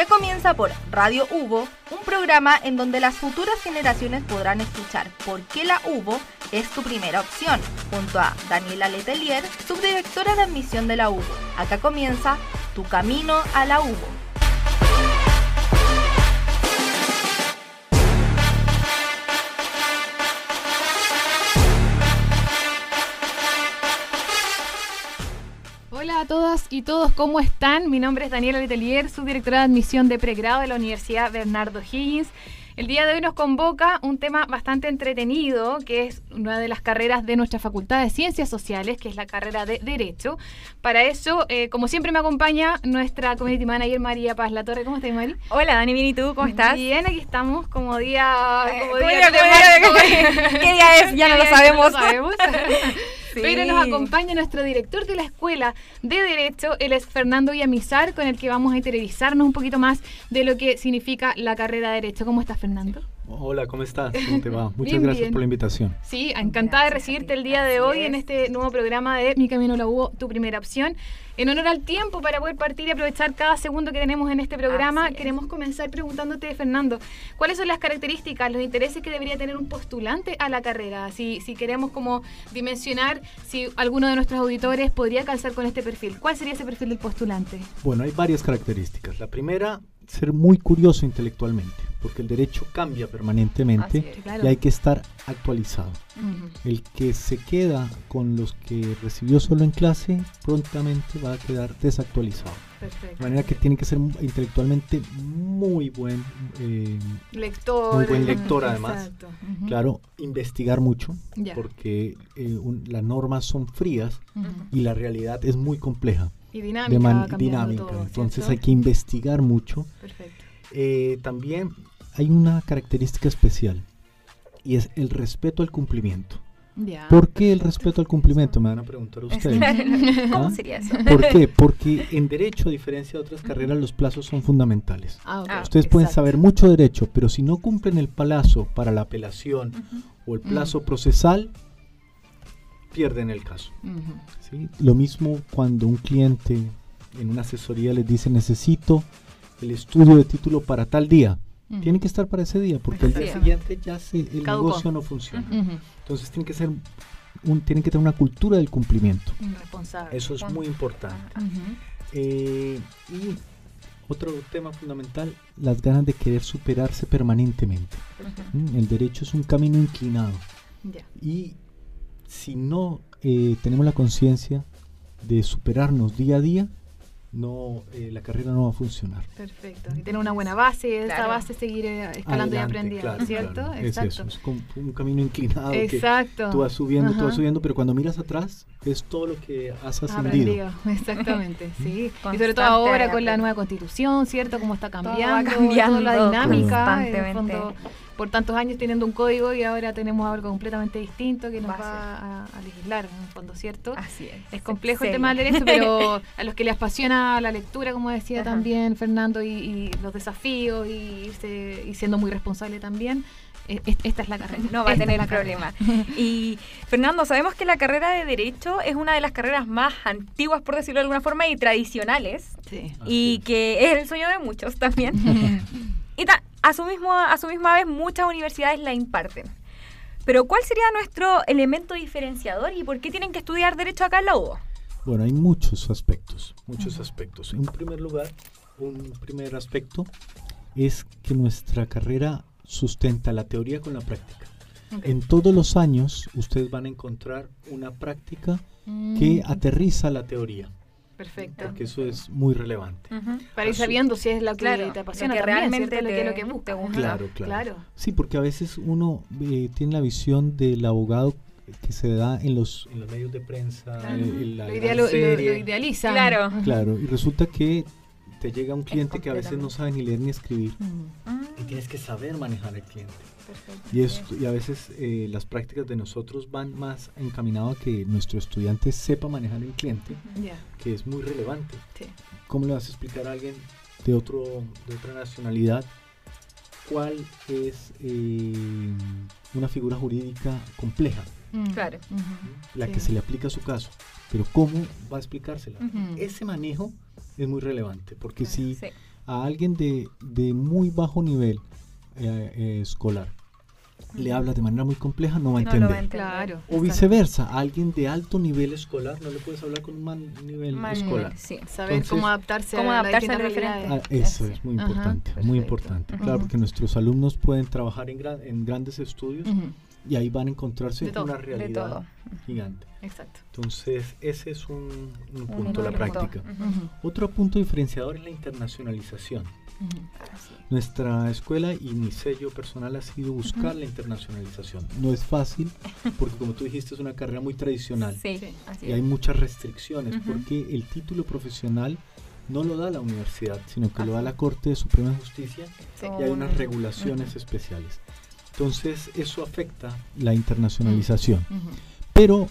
Ya comienza por Radio Hugo, un programa en donde las futuras generaciones podrán escuchar por qué la Hugo es tu primera opción, junto a Daniela Letelier, subdirectora de admisión de la Hugo. Acá comienza Tu Camino a la Hugo. Hola a todas y todos, ¿cómo están? Mi nombre es Daniela Letelier, subdirectora de admisión de pregrado de la Universidad Bernardo Higgins. El día de hoy nos convoca un tema bastante entretenido, que es una de las carreras de nuestra Facultad de Ciencias Sociales, que es la carrera de Derecho. Para eso, eh, como siempre, me acompaña nuestra community manager María Paz La Torre. ¿Cómo estás, Mari? Hola, Dani, bien, ¿y tú? ¿Cómo estás? Bien, aquí estamos como día... Como día, ¿Qué día es? Ya no lo sabemos. Pero nos acompaña nuestro director de la Escuela de Derecho, él es Fernando Villamizar, con el que vamos a interiorizarnos un poquito más de lo que significa la carrera de Derecho. ¿Cómo estás, Fernando? Hola, ¿cómo estás? ¿Cómo te va? Muchas gracias por la invitación. Sí, encantada de recibirte el día de hoy en este nuevo programa de Mi Camino la hubo, tu primera opción. En honor al tiempo, para poder partir y aprovechar cada segundo que tenemos en este programa, queremos comenzar preguntándote, Fernando, ¿cuáles son las características, los intereses que debería tener un postulante a la carrera? Si, si queremos como dimensionar si alguno de nuestros auditores podría calzar con este perfil, ¿cuál sería ese perfil del postulante? Bueno, hay varias características. La primera, ser muy curioso intelectualmente, porque el derecho cambia permanentemente y hay que estar actualizado. El que se queda con los que recibió solo en clase, prontamente va a quedar desactualizado. De manera que tiene que ser intelectualmente muy buen eh, lector. Muy buen lector además. Claro, investigar mucho, porque eh, las normas son frías y la realidad es muy compleja. Y dinámica. dinámica. Entonces hay que investigar mucho. Perfecto. Eh, también hay una característica especial y es el respeto al cumplimiento. ¿Por qué el respeto al cumplimiento? Me van a preguntar ustedes. ¿Cómo ¿Ah? sería eso? ¿Por qué? Porque en derecho, a diferencia de otras carreras, los plazos son fundamentales. Ah, ah, ustedes pueden saber mucho derecho, pero si no cumplen el plazo para la apelación o el plazo procesal, pierden el caso. Lo mismo cuando un cliente en una asesoría les dice necesito el estudio de título para tal día. Tiene que estar para ese día, porque el día siguiente ya se, el negocio no funciona. Entonces tiene que ser un, tienen que tener una cultura del cumplimiento. Eso es muy importante. Eh, y otro tema fundamental, las ganas de querer superarse permanentemente. El derecho es un camino inclinado. Y si no eh, tenemos la conciencia de superarnos día a día, no eh, la carrera no va a funcionar. Perfecto. Y tener una buena base, esa base seguir eh, escalando y aprendiendo, ¿cierto? Es eso, es como un camino inclinado Exacto. que tú vas subiendo, tú vas subiendo, pero cuando miras atrás es todo lo que has ascendido. Exactamente, sí. y sobre todo ahora con la nueva constitución, ¿cierto? Cómo está cambiando, cambiando la dinámica, por tantos años teniendo un código y ahora tenemos algo completamente distinto que nos va, a, legislar, en un fondo, ¿cierto? Así es. Es complejo el tema del derecho, pero a los que les apasiona la lectura, como decía también Fernando, y, los desafíos y, siendo muy responsable también, e, esta es la carrera. No va a tener problema. y Fernando, sabemos que la carrera de Derecho es una de las carreras más antiguas, por decirlo de alguna forma, y tradicionales. Sí. Y que es el sueño de muchos también. y a su, mismo, a su misma vez muchas universidades la imparten. Pero ¿cuál sería nuestro elemento diferenciador y por qué tienen que estudiar Derecho acá en la UBO? Bueno, hay muchos aspectos, muchos aspectos. En primer lugar, un primer aspecto es que nuestra carrera sustenta la teoría con la práctica. En todos los años ustedes van a encontrar una práctica que mm. aterriza la teoría. Perfecto. Porque eso es muy relevante. Para ir sabiendo si es lo que te apasiona, que realmente lo que, lo que busca. Claro, claro, Sí, porque a veces uno eh, tiene la visión del abogado que se da en los, en los medios de prensa, lo, idealiza. Claro. Claro, y resulta que te llega un cliente que a veces no sabe ni leer ni escribir y tienes que saber manejar al cliente. Y, esto, y a veces eh, las prácticas de nosotros van más encaminadas a que nuestro estudiante sepa manejar el cliente, que es muy relevante. ¿Cómo le vas a explicar a alguien de, otro, de otra nacionalidad cuál es eh, una figura jurídica compleja? Mm. Claro. La que se le aplica a su caso. Pero ¿cómo va a explicársela? Ese manejo es muy relevante, porque si a alguien de, de muy bajo nivel eh, eh, escolar. Le hablas de manera muy compleja, no va a entender. Claro, o viceversa, a alguien de alto nivel escolar no le puedes hablar con un mal nivel escolar. Sí. Saber cómo adaptarse, cómo a, adaptarse a ah, eso es muy importante, muy importante. Claro, porque nuestros alumnos pueden trabajar en, en grandes estudios y ahí van a encontrarse una realidad gigante. Exacto. Entonces, ese es un, punto, de la práctica. Otro punto diferenciador es la internacionalización. Nuestra escuela y mi sello personal ha sido buscar la internacionalización. No es fácil porque como tú dijiste es una carrera muy tradicional. Y hay muchas restricciones porque el título profesional no lo da la universidad, sino que lo da la Corte de Suprema Justicia y hay unas regulaciones especiales. Entonces eso afecta la internacionalización. Pero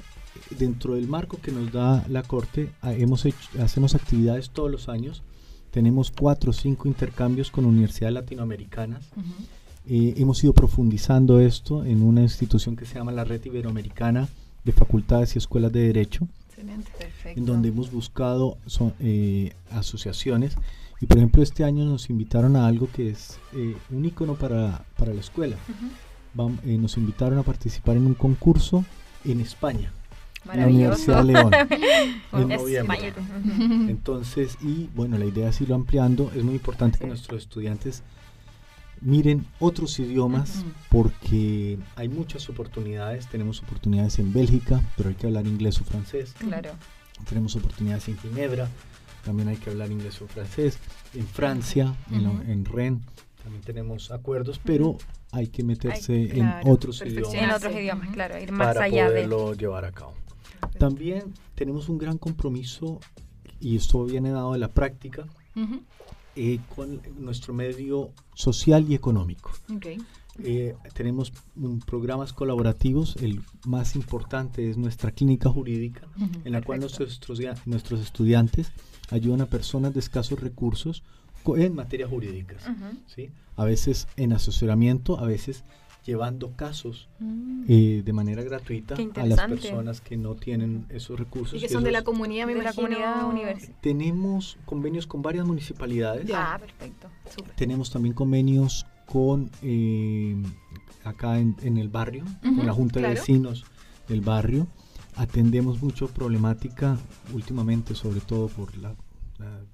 dentro del marco que nos da la Corte, hemos hecho, hacemos actividades todos los años tenemos cuatro o cinco intercambios con universidades latinoamericanas. Eh, hemos ido profundizando esto en una institución que se llama la Red Iberoamericana de Facultades y Escuelas de Derecho, en donde hemos buscado eh, asociaciones. Y por ejemplo, este año nos invitaron a algo que es eh, un icono para, para la escuela. nos invitaron a participar en un concurso en España la Universidad de León en noviembre. Entonces, y bueno, la idea es irlo ampliando. Es muy importante que nuestros estudiantes miren otros idiomas porque hay muchas oportunidades. Tenemos oportunidades en Bélgica, pero hay que hablar inglés o francés. Claro. Tenemos oportunidades en Ginebra, también hay que hablar inglés o francés. En Francia, en, Rennes, también tenemos acuerdos, pero hay que meterse en otros idiomas. En otros idiomas, claro, ir más para allá poderlo llevar a cabo. También tenemos un gran compromiso, y esto viene dado de la práctica, eh, con nuestro medio social y económico. Eh, tenemos programas colaborativos, el más importante es nuestra clínica jurídica, en la cual nuestros, nuestros estudiantes ayudan a personas de escasos recursos en materias jurídicas, ¿sí? a veces en asesoramiento, a veces llevando casos mm. eh, de manera gratuita a las personas que no tienen esos recursos. Y que son de la comunidad, de la comunidad universitaria. Tenemos convenios con varias municipalidades. Ah, perfecto. Tenemos también convenios con eh, acá en, el barrio, con la Junta de Vecinos del barrio. Atendemos mucho problemática últimamente, sobre todo por la,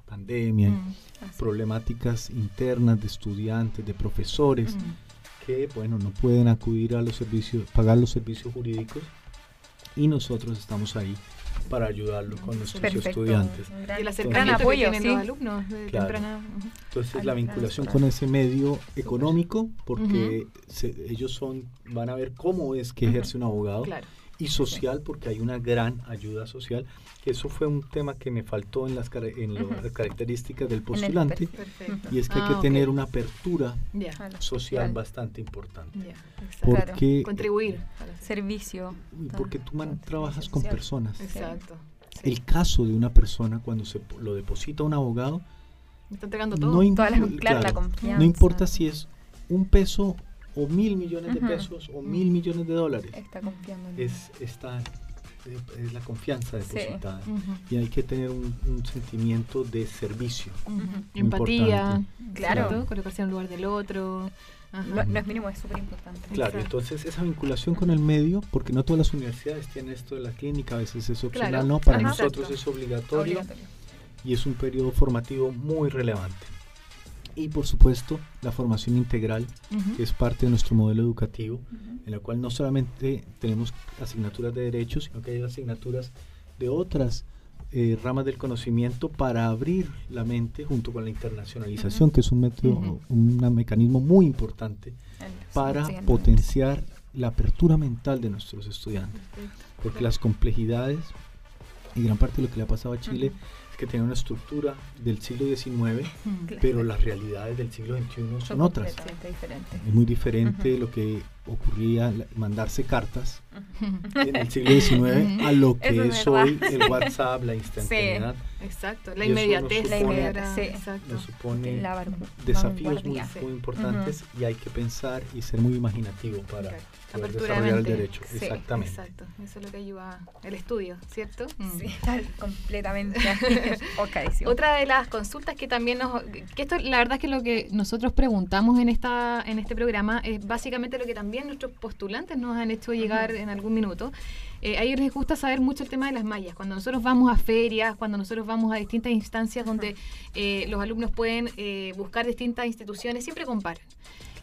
pandemia, mm, problemáticas internas de estudiantes, de profesores. Mm que bueno no pueden acudir a los servicios, pagar los servicios jurídicos y nosotros estamos ahí para ayudarlo con nuestros estudiantes. Y el acercamiento apoyo, que los alumnos de temprana. Entonces la vinculación con ese medio económico, porque ellos son van a ver cómo es que ejerce un abogado. Claro y social porque hay una gran ayuda social. Eso fue un tema que me faltó en las, en las características del postulante y es que hay que ah, tener una apertura social bastante importante. Porque contribuir servicio. Porque tú trabajas con personas. Exacto. El caso de una persona cuando se lo deposita un abogado No, no importa si es un peso o mil millones de pesos o mil millones de dólares. Está confiando Es, está, es la confianza depositada. Y hay que tener un, sentimiento de servicio. Empatía, claro. Colocarse en el lugar del otro. No, es mínimo, es súper importante. Claro, entonces esa vinculación con el medio, porque no todas las universidades tienen esto de la clínica, a veces es opcional, no, para nosotros es obligatorio, y es un periodo formativo muy relevante y por supuesto la formación integral, que es parte de nuestro modelo educativo, en la cual no solamente tenemos asignaturas de derechos, sino que hay asignaturas de otras eh, ramas del conocimiento para abrir la mente junto con la internacionalización, que es un método, un mecanismo muy importante para potenciar la apertura mental de nuestros estudiantes, porque las complejidades y gran parte de lo que le ha pasado a Chile que tiene una estructura del siglo XIX, pero las realidades del siglo XXI son, otras. Es muy diferente lo que ocurría mandarse cartas en el siglo XIX a lo que es, hoy el WhatsApp, la instantaneidad. exacto, la inmediatez, la inmediatez, nos supone desafíos muy, muy importantes y hay que pensar y ser muy imaginativo para poder desarrollar el derecho. Exactamente. Exacto, eso es lo que ayuda el estudio, ¿cierto? Sí, completamente. Otra de las consultas que también nos... que esto la verdad es que lo que nosotros preguntamos en, esta, en este programa es básicamente lo que también nuestros postulantes nos han hecho llegar en algún minuto. Eh, a ellos les gusta saber mucho el tema de las mallas. Cuando nosotros vamos a ferias, cuando nosotros vamos a distintas instancias donde eh, los alumnos pueden eh, buscar distintas instituciones, siempre comparan.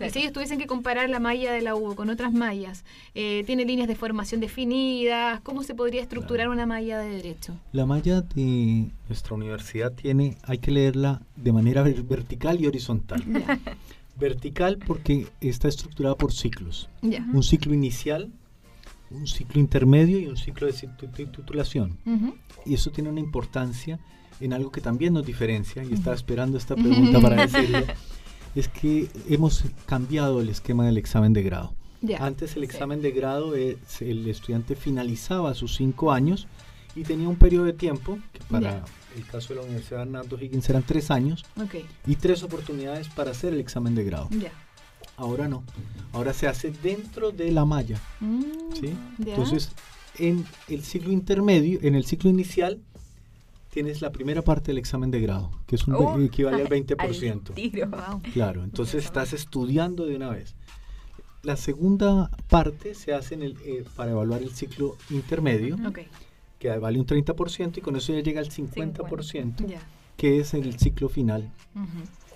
Y si ellos tuviesen que comparar la malla de la U con otras mallas, eh, ¿tiene líneas de formación definidas? ¿Cómo se podría estructurar una malla de derecho? La malla de nuestra universidad tiene, hay que leerla de manera vertical y horizontal. Vertical porque está estructurada por ciclos. Un ciclo inicial, un ciclo intermedio y un ciclo de titulación. Y eso tiene una importancia en algo que también nos diferencia, y estaba esperando esta pregunta para decirlo, es que hemos cambiado el esquema del examen de grado. Antes el examen de grado, el estudiante finalizaba sus cinco años y tenía un periodo de tiempo, que para el caso de la Universidad Hernando Higgins eran tres años, y tres oportunidades para hacer el examen de grado. Ahora no, ahora se hace dentro de la malla. Mm, Entonces, en el ciclo intermedio, en el ciclo inicial, tienes la primera parte del examen de grado, que es un oh, equivale al 20%. Claro, entonces estás estudiando de una vez. La segunda parte se hace en el, eh, para evaluar el ciclo intermedio, que vale un 30% y con eso ya llega al 50%, que es el ciclo final,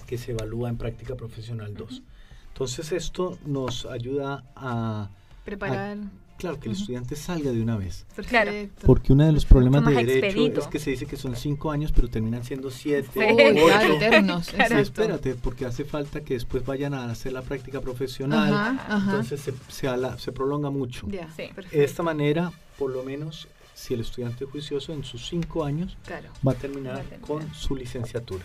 que se evalúa en práctica profesional 2. Entonces esto nos ayuda a preparar claro, que el estudiante salga de una vez. Claro. Porque uno de los problemas de derecho es que se dice que son cinco años, pero terminan siendo siete, ocho. eternos. espérate, porque hace falta que después vayan a hacer la práctica profesional. Entonces se, se, prolonga mucho. de esta manera, por lo menos, si el estudiante es juicioso, en sus cinco años va, a terminar con su licenciatura.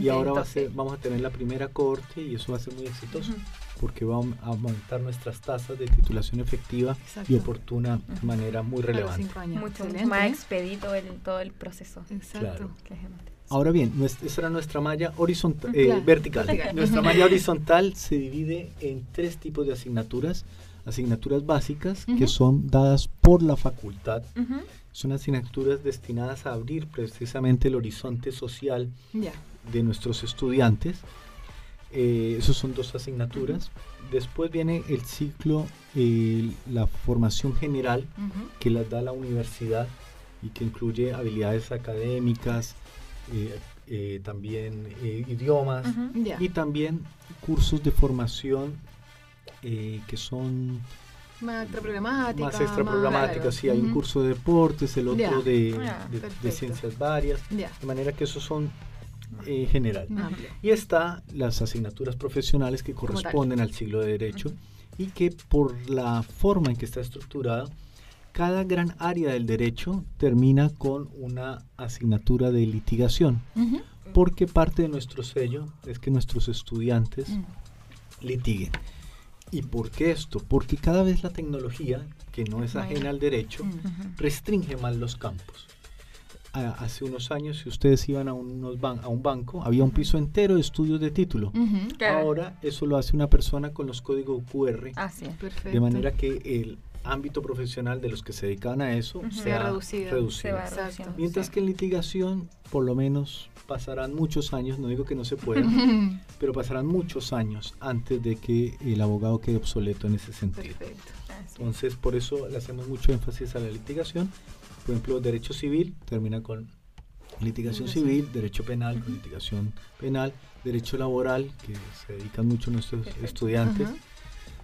Y ahora va a ser, vamos a tener la primera corte y eso va a ser muy exitoso porque va a aumentar nuestras tasas de titulación efectiva y oportuna de manera muy relevante. Mucho más expedito el, todo el proceso. Exacto. Ahora bien, esa era nuestra malla horizontal, eh, vertical. Nuestra malla horizontal se divide en tres tipos de asignaturas. Asignaturas básicas que son dadas por la facultad. Son asignaturas destinadas a abrir precisamente el horizonte social de nuestros estudiantes. Eh, esos son dos asignaturas. Después viene el ciclo, la formación general que las da la universidad y que incluye habilidades académicas, eh, eh, también idiomas y también cursos de formación que son más extraprogramáticos. Más extraprogramáticos, sí, hay un curso de deportes, el otro de, ah, de, ciencias varias, de manera que esos son eh, general. Y está las asignaturas profesionales que corresponden al siglo de Derecho y que por la forma en que está estructurada, cada gran área del derecho termina con una asignatura de litigación, porque parte de nuestro sello es que nuestros estudiantes mm. litiguen. ¿Y por qué esto? Porque cada vez la tecnología, que no es ajena al derecho, restringe más los campos hace unos años, si ustedes iban a, unos a un banco, había un piso entero de estudios de título. Ahora eso lo hace una persona con los códigos QR. Ah, sí. Perfecto. De manera que el ámbito profesional de los que se dedican a eso se, ha reducido. Mientras que en litigación, por lo menos pasarán muchos años, no digo que no se pueda, pero pasarán muchos años antes de que el abogado quede obsoleto en ese sentido. Perfecto. Entonces, por eso le hacemos mucho énfasis a la litigación. Por ejemplo, derecho civil termina con litigación civil, derecho penal con litigación penal, derecho laboral, que se dedican mucho nuestros estudiantes,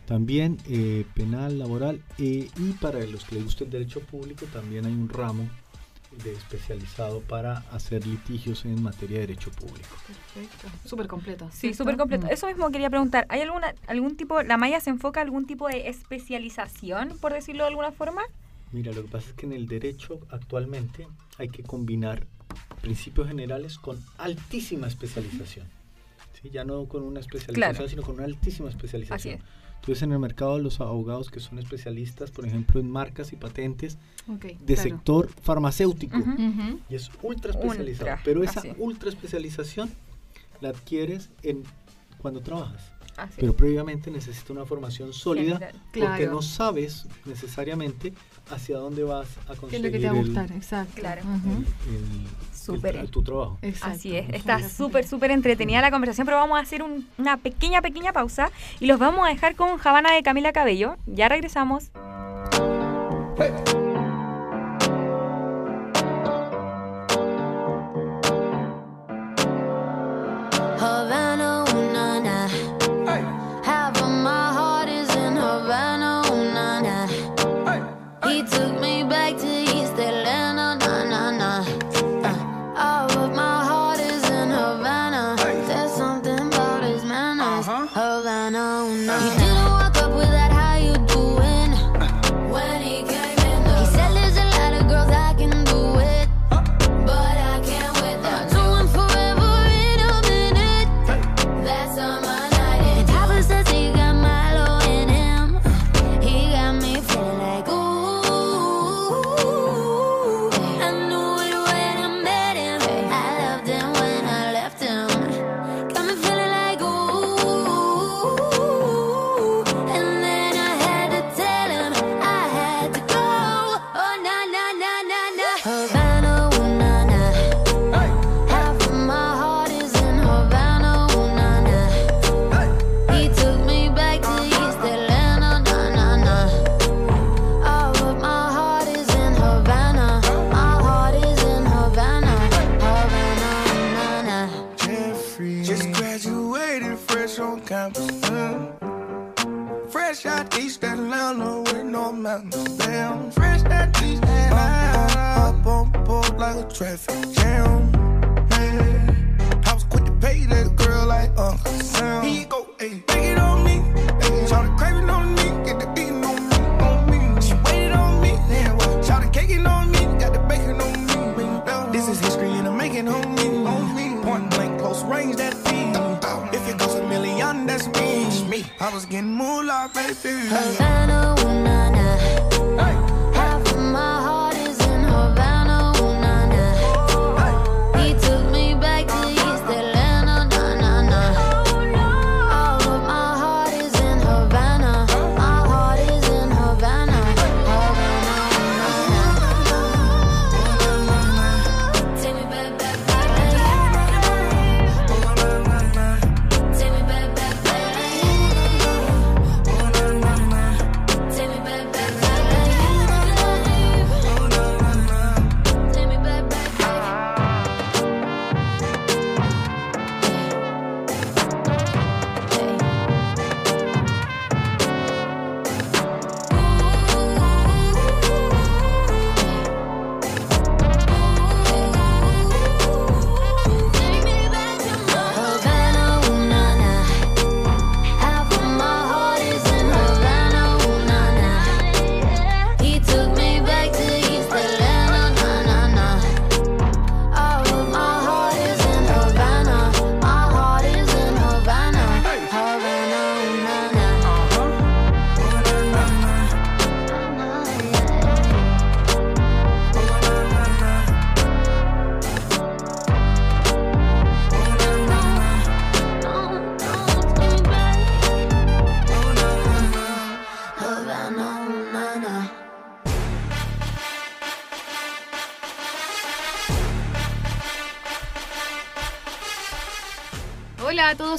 también eh, penal, laboral, eh, y para los que les gusta el derecho público también hay un ramo de especializado para hacer litigios en materia de derecho público. Perfecto, súper completo. Sí, súper completo. Eso mismo quería preguntar, ¿hay alguna algún tipo, la malla se enfoca a algún tipo de especialización, por decirlo de alguna forma? Mira, lo que pasa es que en el derecho actualmente hay que combinar principios generales con altísima especialización. ¿sí? Ya no con una especialización, sino con una altísima especialización. Entonces en el mercado los abogados que son especialistas, por ejemplo, en marcas y patentes de sector farmacéutico. Y es ultra especializado. pero esa ultra especialización la adquieres en cuando trabajas. Pero previamente necesitas una formación sólida porque no sabes necesariamente hacia dónde vas a conseguir. ¿Qué es lo que te va a gustar? Exacto. Claro. Súper. Tu trabajo. Así es. Está súper, súper entretenida la conversación, pero vamos a hacer una pequeña, pequeña pausa y los vamos a dejar con Habana de Camila Cabello. Ya regresamos. no. You do the graduated fresh on campus. Fresh out East Atlanta with no mountains. Damn, fresh out East Atlanta. Up, up on board like a traffic jam. Hey. I was quick to pay that girl like Uncle Sam. He go, hey, take it on. I was getting moolah, baby. Havana, ooh, nah, nah.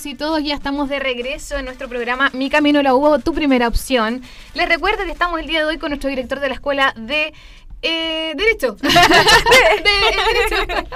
Y todos, ya estamos de regreso en nuestro programa Mi Camino la Hubo, tu primera opción. Les recuerdo que estamos el día de hoy con nuestro director de la escuela de eh, derecho. de, derecho.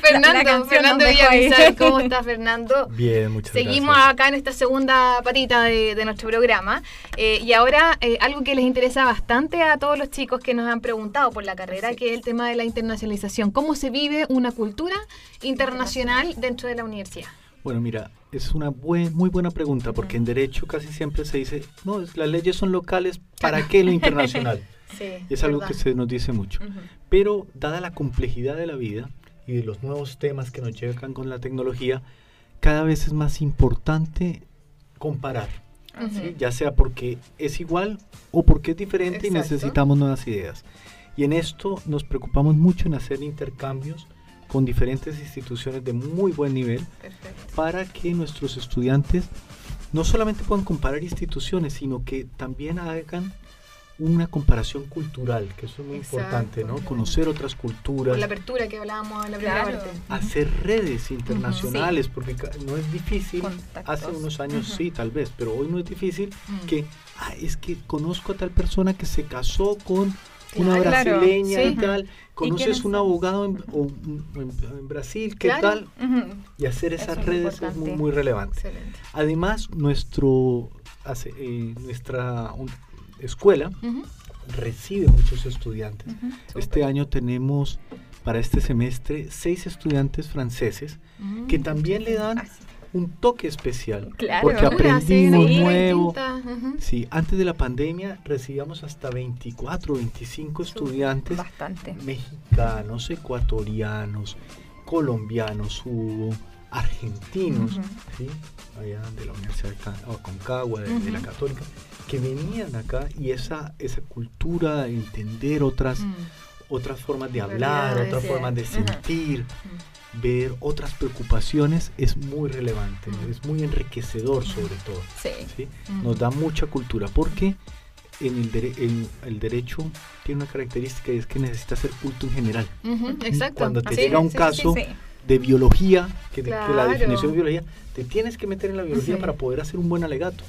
Fernando, Fernando Villamizar, ¿cómo estás, Fernando? Bien, muchas Seguimos acá en esta segunda patita de, nuestro programa. Eh, y ahora, eh, algo que les interesa bastante a todos los chicos que nos han preguntado por la carrera, que es el tema de la internacionalización. ¿Cómo se vive una cultura internacional dentro de la universidad? Bueno, mira, es una muy buena pregunta porque en derecho casi siempre se dice, no, las leyes son locales, ¿para qué lo internacional? sí, es algo que se nos dice mucho. Pero dada la complejidad de la vida y de los nuevos temas que nos llegan con la tecnología, cada vez es más importante comparar. Ya sea porque es igual o porque es diferente y necesitamos nuevas ideas. Y en esto nos preocupamos mucho en hacer intercambios con diferentes instituciones de muy buen nivel para que nuestros estudiantes no solamente puedan comparar instituciones, sino que también hagan una comparación cultural, que eso es muy importante, ¿no? Conocer otras culturas. la apertura que hablábamos en la primera parte. Hacer redes internacionales, porque no es difícil, hace unos años sí, tal vez, pero hoy no es difícil que, ah, es que conozco a tal persona que se casó con una brasileña y tal, conoces un abogado en, en, Brasil, ¿qué tal? Y hacer esas redes es muy, muy relevante. Además, nuestro, eh, nuestra escuela recibe muchos estudiantes. Este año tenemos para este semestre seis estudiantes franceses que también le dan un toque especial porque aprendimos nuevo. Sí, antes de la pandemia recibíamos hasta 24, 25 estudiantes mexicanos, ecuatorianos, colombianos hubo, argentinos, allá de la Universidad de Concagua, de, la Católica, que venían acá y esa, esa cultura, entender otras, mm. otras formas de hablar, otras formas de sentir ver otras preocupaciones es muy relevante, es muy enriquecedor sobre todo. Sí. Nos da mucha cultura porque en el, el, derecho tiene una característica y es que necesita ser culto en general. Exacto. Cuando te llega un caso de biología, que, la definición de biología, te tienes que meter en la biología para poder hacer un buen alegato.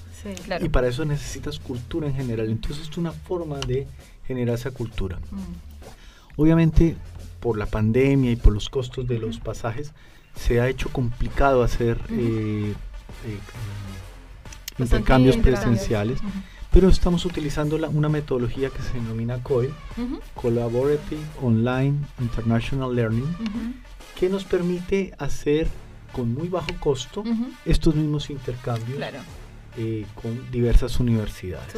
Y para eso necesitas cultura en general. Entonces es una forma de generar esa cultura. Obviamente por la pandemia y por los costos de los pasajes, se ha hecho complicado hacer eh, eh, intercambios presenciales, pero estamos utilizando una metodología que se denomina COIL, Collaborative Online International Learning, que nos permite hacer con muy bajo costo estos mismos intercambios. Eh, con diversas universidades.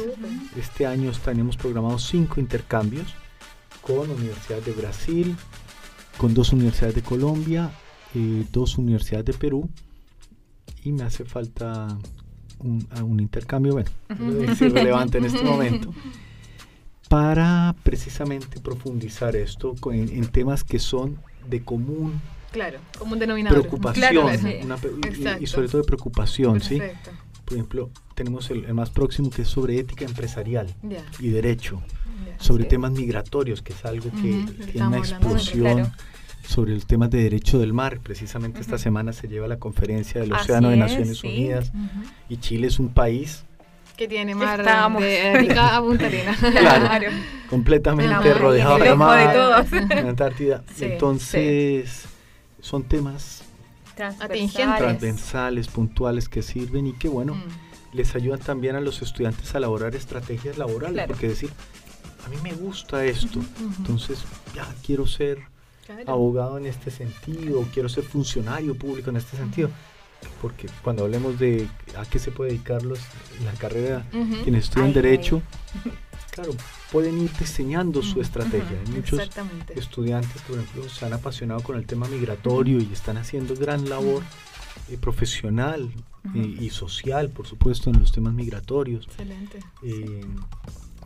Este año tenemos programados cinco intercambios con universidades de Brasil, con dos universidades de Colombia, eh, dos universidades de Perú y me hace falta un, un intercambio, bueno, es irrelevante en este momento, para precisamente profundizar esto en, temas que son de común Claro, común denominador. Preocupación, y, sobre todo de preocupación, ¿sí? Por ejemplo, tenemos el, más próximo que es sobre ética empresarial y derecho sobre temas migratorios, que es algo que tiene una explosión. Sobre el tema de derecho del mar, precisamente esta semana se lleva la conferencia del Océano de Naciones Unidas y Chile es un país que tiene mar de Arica a Punta Arenas. claro, completamente rodeado de mar, en Antártida. Entonces, son temas transversales. puntuales que sirven y que, bueno, mm. les ayudan también a los estudiantes a elaborar estrategias laborales, porque decir, a mí me gusta esto, entonces ya quiero ser abogado en este sentido, quiero ser funcionario público en este sentido. Porque cuando hablemos de a qué se puede dedicar la carrera, quienes estudian Derecho, claro, pueden ir diseñando su estrategia. Hay muchos estudiantes, por ejemplo, se han apasionado con el tema migratorio y están haciendo gran labor eh, profesional eh, y social, por supuesto, en los temas migratorios. Excelente. Eh,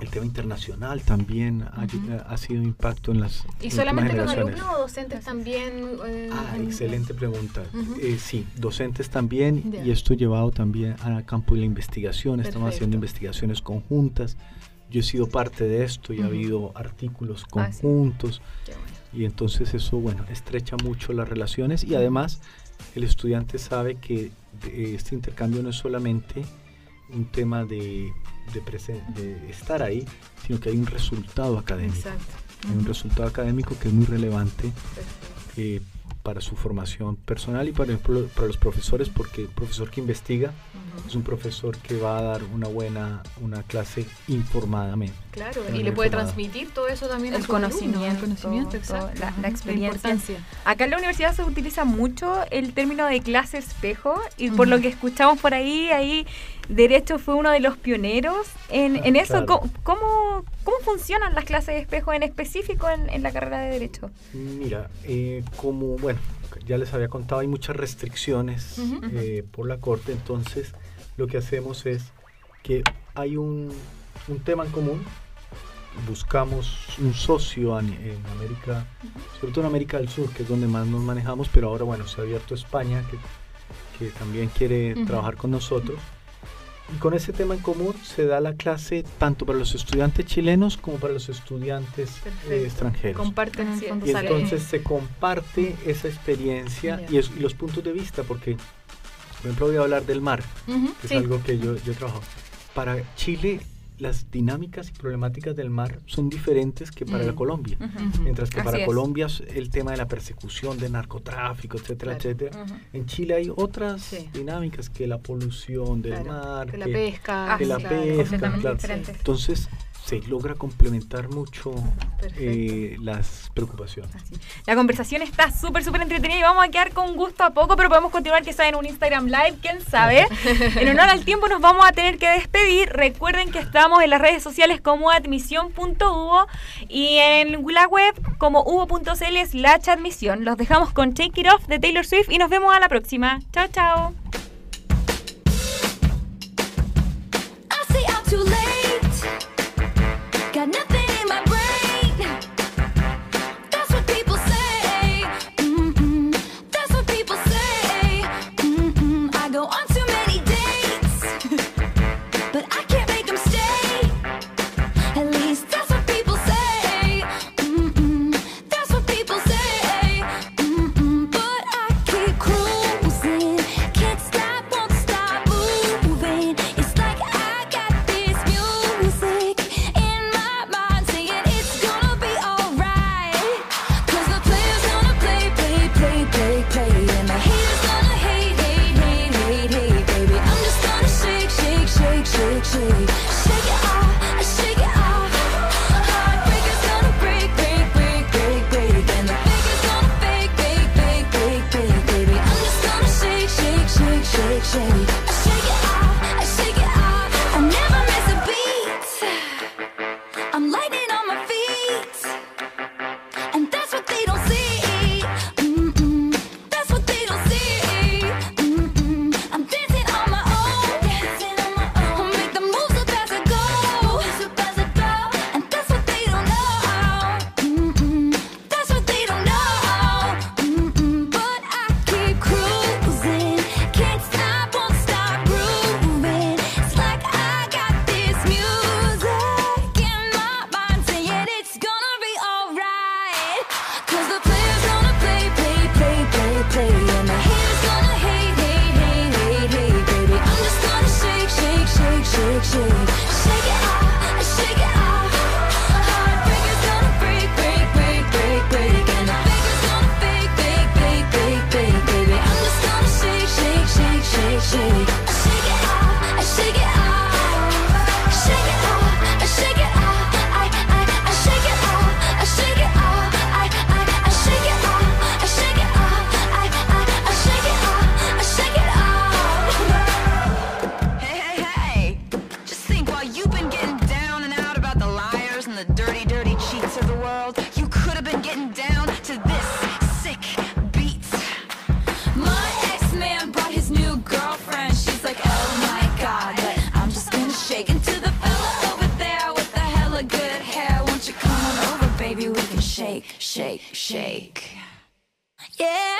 el tema internacional también ha, sido impacto en las ¿Y solamente con alumnos o docentes también? Eh, ah, excelente pregunta. Eh, sí, docentes también y esto llevado también al campo de la investigación. Estamos haciendo investigaciones conjuntas. Yo he sido parte de esto y ha habido artículos ah, conjuntos. Y entonces eso, bueno, estrecha mucho las relaciones y además el estudiante sabe que este intercambio no es solamente un tema de de, estar ahí, sino que hay un resultado académico. Hay un resultado académico que es muy relevante eh, para su formación personal y para, para los profesores, porque el profesor que investiga es un profesor que va a dar una buena una clase informadamente. Claro, y le puede transmitir todo eso también el conocimiento, el conocimiento, exacto, la, experiencia. Acá en la universidad se utiliza mucho el término de clase espejo y por lo que escuchamos por ahí, ahí Derecho fue uno de los pioneros en, en eso. ¿Cómo, ¿Cómo, funcionan las clases de espejo en específico en, la carrera de Derecho? Mira, eh, como, bueno, ya les había contado, hay muchas restricciones eh, por la Corte, entonces lo que hacemos es que hay un, un tema en común, buscamos un socio en, América, sobre todo en América del Sur, que es donde más nos manejamos, pero ahora, bueno, se ha abierto España, que, que también quiere trabajar con nosotros. Y con ese tema en común se da la clase tanto para los estudiantes chilenos como para los estudiantes eh, extranjeros. Comparten Y entonces se comparte esa experiencia y, los puntos de vista, porque, por ejemplo, voy a hablar del mar, que es algo que yo, yo trabajo. Para Chile las dinámicas y problemáticas del mar son diferentes que para la Colombia. Mientras que para Colombia el tema de la persecución, de narcotráfico, etcétera, etcétera. En Chile hay otras dinámicas que la polución del mar, que, la pesca, que la pesca, Entonces, se logra complementar mucho eh, las preocupaciones. La conversación está súper, súper entretenida y vamos a quedar con gusto a poco, pero podemos continuar quizá en un Instagram Live, quién sabe. en honor al tiempo nos vamos a tener que despedir. Recuerden que estamos en las redes sociales como admisión.uvo y en la web como uvo.cl slash admisión. Los dejamos con Take It Off de Taylor Swift y nos vemos a la próxima. Chao, chao. Yeah.